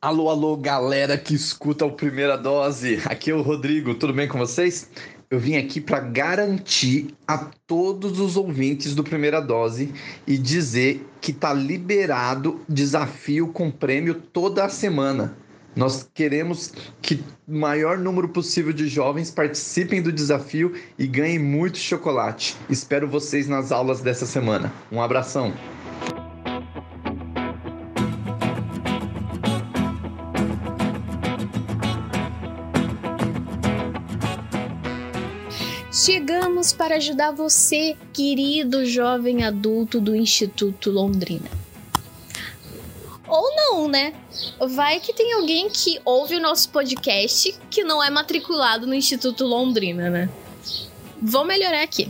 Alô, alô, galera que escuta o Primeira Dose. Aqui é o Rodrigo, tudo bem com vocês? Eu vim aqui para garantir a todos os ouvintes do Primeira Dose e dizer que tá liberado desafio com prêmio toda a semana. Nós queremos que o maior número possível de jovens participem do desafio e ganhem muito chocolate. Espero vocês nas aulas dessa semana. Um abração. Chegamos para ajudar você, querido jovem adulto do Instituto Londrina. Ou não, né? Vai que tem alguém que ouve o nosso podcast que não é matriculado no Instituto Londrina, né? Vou melhorar aqui.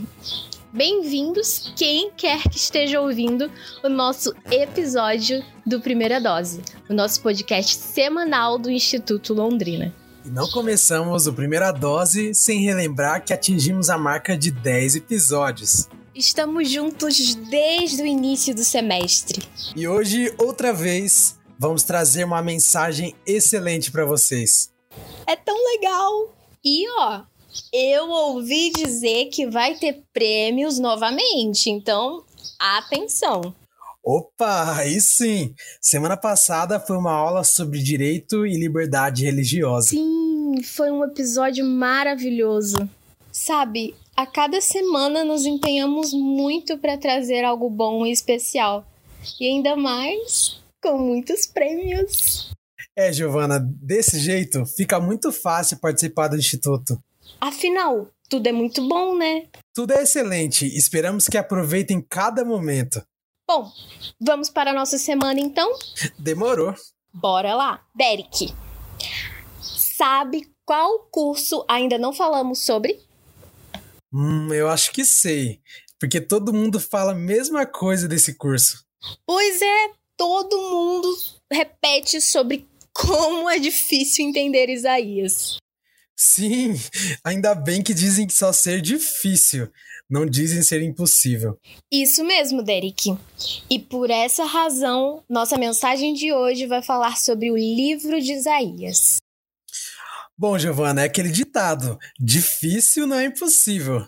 Bem-vindos, quem quer que esteja ouvindo o nosso episódio do Primeira Dose, o nosso podcast semanal do Instituto Londrina. E não começamos o Primeira Dose sem relembrar que atingimos a marca de 10 episódios. Estamos juntos desde o início do semestre. E hoje, outra vez, vamos trazer uma mensagem excelente para vocês. É tão legal! E ó, eu ouvi dizer que vai ter prêmios novamente, então atenção! Opa, aí sim! Semana passada foi uma aula sobre direito e liberdade religiosa. Sim, foi um episódio maravilhoso. Sabe, a cada semana nos empenhamos muito para trazer algo bom e especial. E ainda mais com muitos prêmios. É, Giovana, desse jeito fica muito fácil participar do Instituto. Afinal, tudo é muito bom, né? Tudo é excelente. Esperamos que aproveitem cada momento. Bom, vamos para a nossa semana então? Demorou. Bora lá. Derek, sabe qual curso ainda não falamos sobre? Hum, eu acho que sei. Porque todo mundo fala a mesma coisa desse curso. Pois é, todo mundo repete sobre como é difícil entender Isaías. Sim, ainda bem que dizem que só ser difícil não dizem ser impossível. Isso mesmo, Derek. E por essa razão, nossa mensagem de hoje vai falar sobre o livro de Isaías. Bom, Giovana, é aquele ditado: difícil não é impossível.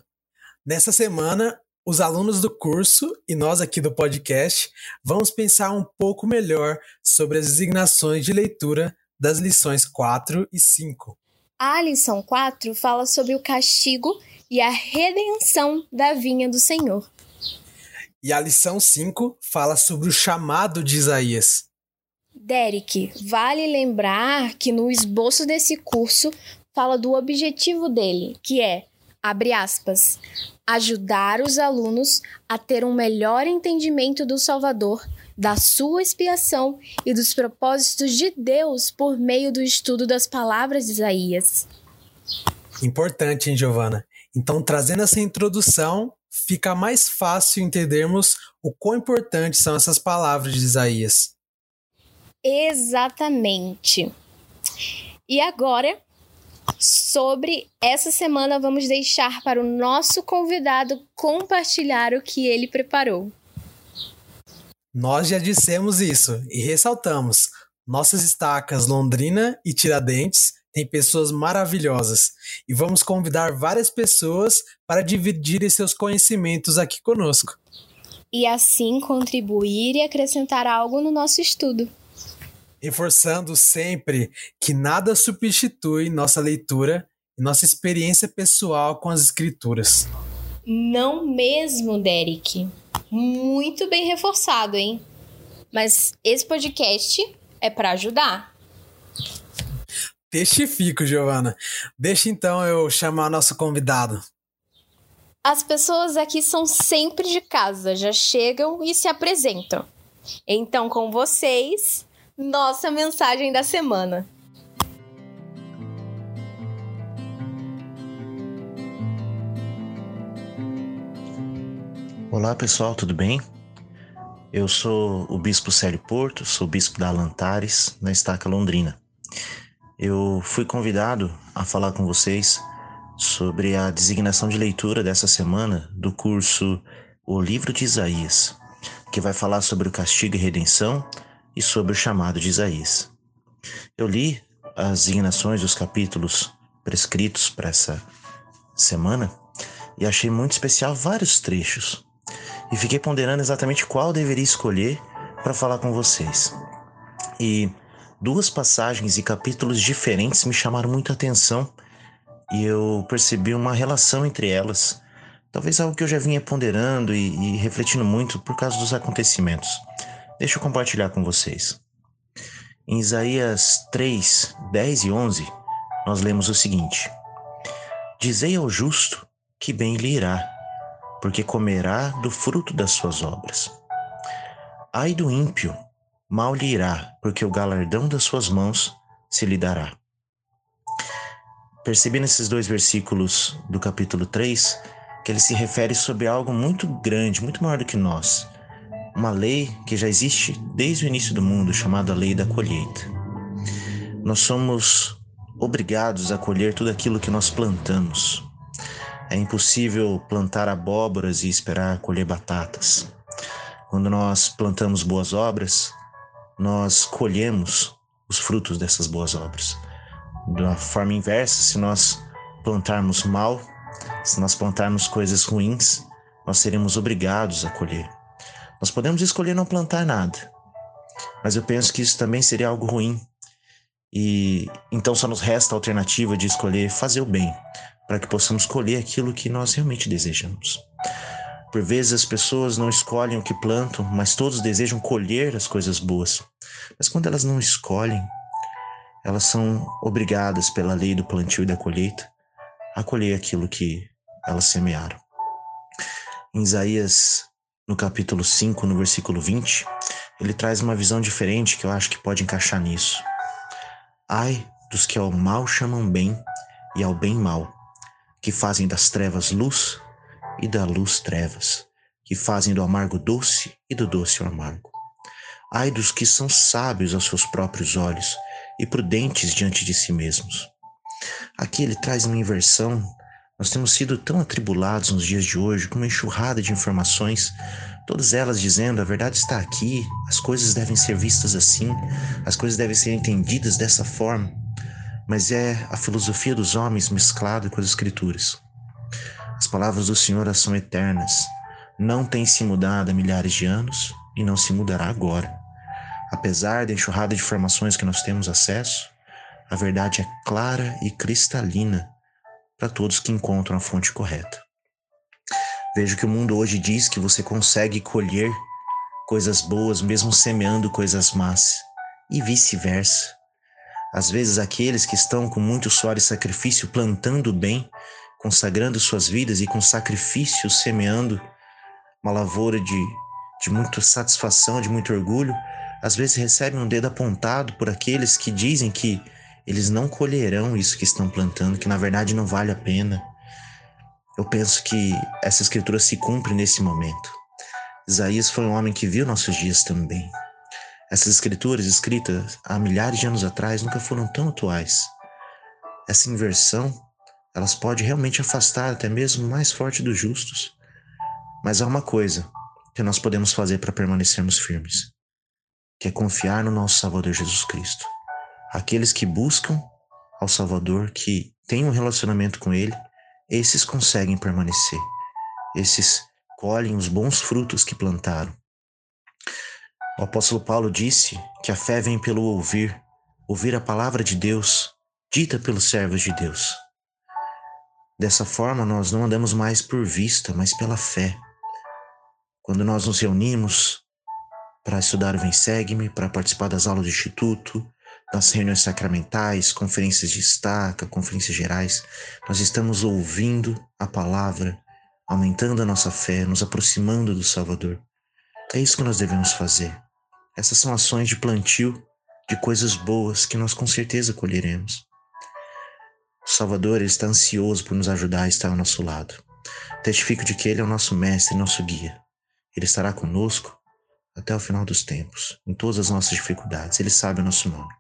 Nessa semana, os alunos do curso e nós aqui do podcast vamos pensar um pouco melhor sobre as designações de leitura das lições 4 e 5. A lição 4 fala sobre o castigo e a redenção da vinha do Senhor. E a lição 5 fala sobre o chamado de Isaías. Derek, vale lembrar que no esboço desse curso fala do objetivo dele, que é, abre aspas, ajudar os alunos a ter um melhor entendimento do Salvador, da sua expiação e dos propósitos de Deus por meio do estudo das palavras de Isaías. Importante, hein, Giovana? Então, trazendo essa introdução, fica mais fácil entendermos o quão importantes são essas palavras de Isaías. Exatamente. E agora, sobre essa semana, vamos deixar para o nosso convidado compartilhar o que ele preparou. Nós já dissemos isso e ressaltamos: nossas estacas Londrina e Tiradentes tem pessoas maravilhosas e vamos convidar várias pessoas para dividirem seus conhecimentos aqui conosco. E assim contribuir e acrescentar algo no nosso estudo. Reforçando sempre que nada substitui nossa leitura e nossa experiência pessoal com as escrituras. Não mesmo, Derek. Muito bem reforçado, hein? Mas esse podcast é para ajudar. Testifico, Giovana. Deixa então eu chamar nosso convidado. As pessoas aqui são sempre de casa, já chegam e se apresentam. Então, com vocês, nossa mensagem da semana. Olá pessoal, tudo bem? Eu sou o Bispo Célio Porto, sou bispo da Alantares, na Estaca Londrina eu fui convidado a falar com vocês sobre a designação de leitura dessa semana do curso O Livro de Isaías, que vai falar sobre o castigo e redenção e sobre o chamado de Isaías. Eu li as indignações dos capítulos prescritos para essa semana e achei muito especial vários trechos. E fiquei ponderando exatamente qual deveria escolher para falar com vocês. E duas passagens e capítulos diferentes me chamaram muita atenção e eu percebi uma relação entre elas. Talvez algo que eu já vinha ponderando e, e refletindo muito por causa dos acontecimentos. Deixa eu compartilhar com vocês. Em Isaías 3, 10 e 11, nós lemos o seguinte: Dizei ao justo que bem lhe irá, porque comerá do fruto das suas obras. Ai do ímpio, mal lhe irá, porque o galardão das suas mãos se lhe dará. Percebi nesses dois versículos do capítulo 3 que ele se refere sobre algo muito grande, muito maior do que nós. Uma lei que já existe desde o início do mundo, chamada Lei da Colheita. Nós somos obrigados a colher tudo aquilo que nós plantamos. É impossível plantar abóboras e esperar colher batatas. Quando nós plantamos boas obras, nós colhemos os frutos dessas boas obras. Da forma inversa, se nós plantarmos mal, se nós plantarmos coisas ruins, nós seremos obrigados a colher. Nós podemos escolher não plantar nada, mas eu penso que isso também seria algo ruim, e então só nos resta a alternativa de escolher fazer o bem, para que possamos colher aquilo que nós realmente desejamos. Por vezes as pessoas não escolhem o que plantam, mas todos desejam colher as coisas boas. Mas quando elas não escolhem, elas são obrigadas pela lei do plantio e da colheita a colher aquilo que elas semearam. Em Isaías, no capítulo 5, no versículo 20, ele traz uma visão diferente que eu acho que pode encaixar nisso. Ai dos que ao mal chamam bem e ao bem mal, que fazem das trevas luz e da luz trevas, que fazem do amargo doce e do doce o amargo. Ai dos que são sábios aos seus próprios olhos e prudentes diante de si mesmos. Aqui ele traz uma inversão. Nós temos sido tão atribulados nos dias de hoje com uma enxurrada de informações todas elas dizendo a verdade está aqui, as coisas devem ser vistas assim, as coisas devem ser entendidas dessa forma, mas é a filosofia dos homens mesclada com as escrituras. As palavras do Senhor são eternas, não têm se mudado há milhares de anos e não se mudará agora. Apesar da enxurrada de informações que nós temos acesso, a verdade é clara e cristalina para todos que encontram a fonte correta. Vejo que o mundo hoje diz que você consegue colher coisas boas mesmo semeando coisas más, e vice-versa. Às vezes, aqueles que estão com muito suor e sacrifício plantando bem, consagrando suas vidas e com sacrifício semeando uma lavoura de, de muita satisfação, de muito orgulho, às vezes recebem um dedo apontado por aqueles que dizem que eles não colherão isso que estão plantando, que na verdade não vale a pena, eu penso que essa escritura se cumpre nesse momento. Isaías foi um homem que viu nossos dias também. Essas escrituras escritas há milhares de anos atrás nunca foram tão atuais. Essa inversão, elas pode realmente afastar até mesmo o mais forte dos justos. Mas há uma coisa que nós podemos fazer para permanecermos firmes, que é confiar no nosso Salvador Jesus Cristo. Aqueles que buscam ao Salvador, que têm um relacionamento com Ele, esses conseguem permanecer. Esses colhem os bons frutos que plantaram. O apóstolo Paulo disse que a fé vem pelo ouvir, ouvir a palavra de Deus, dita pelos servos de Deus. Dessa forma, nós não andamos mais por vista, mas pela fé. Quando nós nos reunimos para estudar o Vem Segue-me, para participar das aulas do Instituto, nas reuniões sacramentais, conferências de estaca, conferências gerais, nós estamos ouvindo a palavra, aumentando a nossa fé, nos aproximando do Salvador. É isso que nós devemos fazer. Essas são ações de plantio de coisas boas que nós com certeza colheremos. O Salvador está ansioso por nos ajudar a estar ao nosso lado. Testifico de que Ele é o nosso mestre, nosso guia. Ele estará conosco até o final dos tempos, em todas as nossas dificuldades. Ele sabe o nosso nome.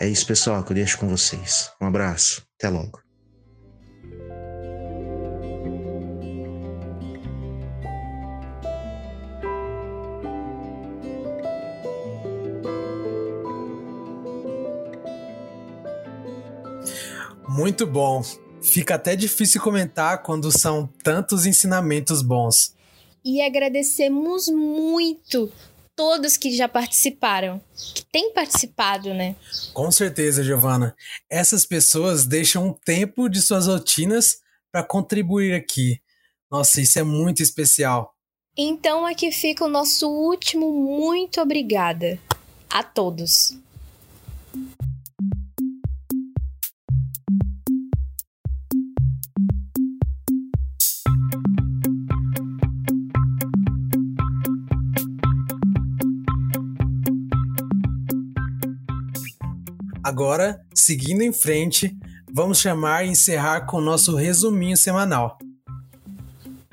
É isso, pessoal, que eu deixo com vocês. Um abraço, até logo. Muito bom. Fica até difícil comentar quando são tantos ensinamentos bons. E agradecemos muito todos que já participaram, que têm participado, né? Com certeza, Giovana. Essas pessoas deixam um tempo de suas rotinas para contribuir aqui. Nossa, isso é muito especial. Então aqui fica o nosso último muito obrigada a todos. Agora, seguindo em frente, vamos chamar e encerrar com o nosso resuminho semanal.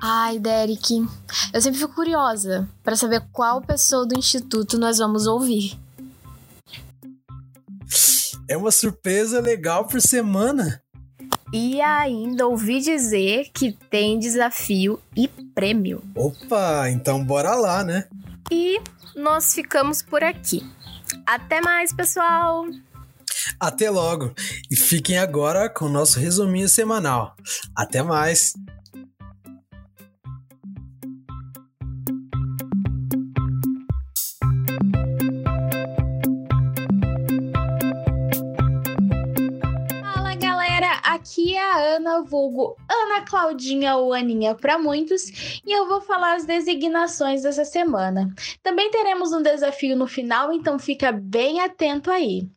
Ai, Derek, eu sempre fico curiosa para saber qual pessoa do instituto nós vamos ouvir. É uma surpresa legal por semana. E ainda ouvi dizer que tem desafio e prêmio. Opa, então bora lá, né? E nós ficamos por aqui. Até mais, pessoal! Até logo e fiquem agora com o nosso resuminho semanal. Até mais! Aqui é a Ana, vulgo Ana Claudinha ou Aninha para muitos, e eu vou falar as designações dessa semana. Também teremos um desafio no final, então fica bem atento aí.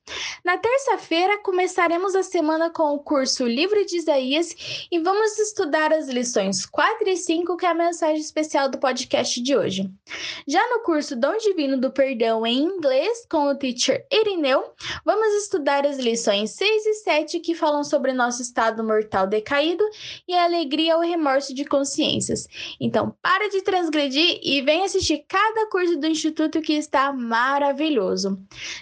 Na terça-feira, começaremos a semana com o curso Livro de Isaías e vamos estudar as lições 4 e 5, que é a mensagem especial do podcast de hoje. Já no curso Dom Divino do Perdão em inglês, com o teacher Irineu, vamos estudar as lições 6 e 7 que falam sobre nosso estado mortal decaído e a alegria ou remorso de consciências. Então, para de transgredir e vem assistir cada curso do Instituto que está maravilhoso.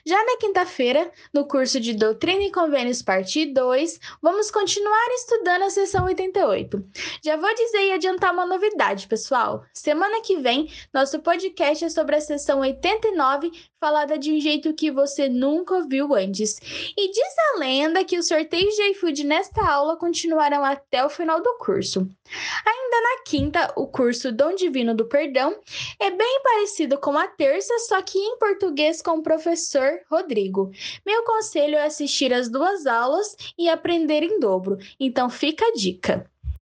Já na quinta-feira, no curso de Doutrina e Convênios, parte 2, vamos continuar estudando a sessão 88. Já vou dizer e adiantar uma novidade, pessoal. Semana que vem, nosso podcast é sobre a sessão 89, falada de um jeito que você nunca ouviu antes. E diz a lenda que os sorteios de iFood nesta aula continuarão até o final do curso. Ainda na quinta, o curso Dom Divino do Perdão é bem parecido com a terça, só que em português com o professor Rodrigo. Meu conselho é assistir as duas aulas e aprender em dobro, então fica a dica.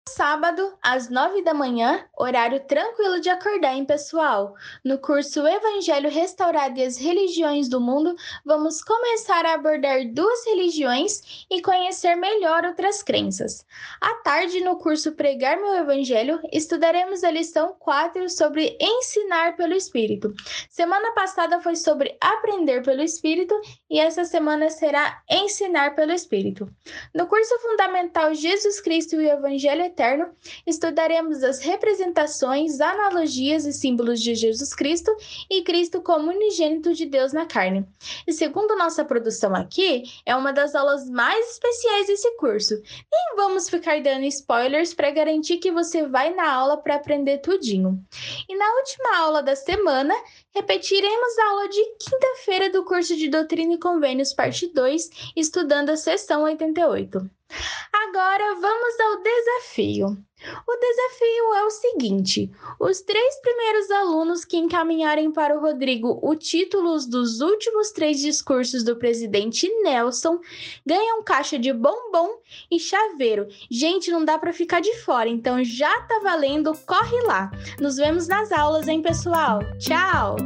Sábado, às nove da manhã, horário tranquilo de acordar, hein, pessoal? No curso Evangelho Restaurado e as Religiões do Mundo, vamos começar a abordar duas religiões e conhecer melhor outras crenças. À tarde, no curso Pregar Meu Evangelho, estudaremos a lição 4 sobre ensinar pelo Espírito. Semana passada foi sobre aprender pelo Espírito e essa semana será ensinar pelo Espírito. No curso Fundamental Jesus Cristo e o Evangelho eterno, estudaremos as representações, analogias e símbolos de Jesus Cristo e Cristo como unigênito de Deus na carne. E segundo nossa produção aqui, é uma das aulas mais especiais desse curso. Nem vamos ficar dando spoilers para garantir que você vai na aula para aprender tudinho. E na última aula da semana, repetiremos a aula de quinta-feira do curso de Doutrina e Convênios, parte 2, estudando a sessão 88. Agora vamos ao desafio. O desafio é o seguinte: os três primeiros alunos que encaminharem para o Rodrigo o títulos dos últimos três discursos do presidente Nelson ganham caixa de bombom e chaveiro. Gente, não dá para ficar de fora, então já tá valendo, corre lá. Nos vemos nas aulas, hein, pessoal? Tchau!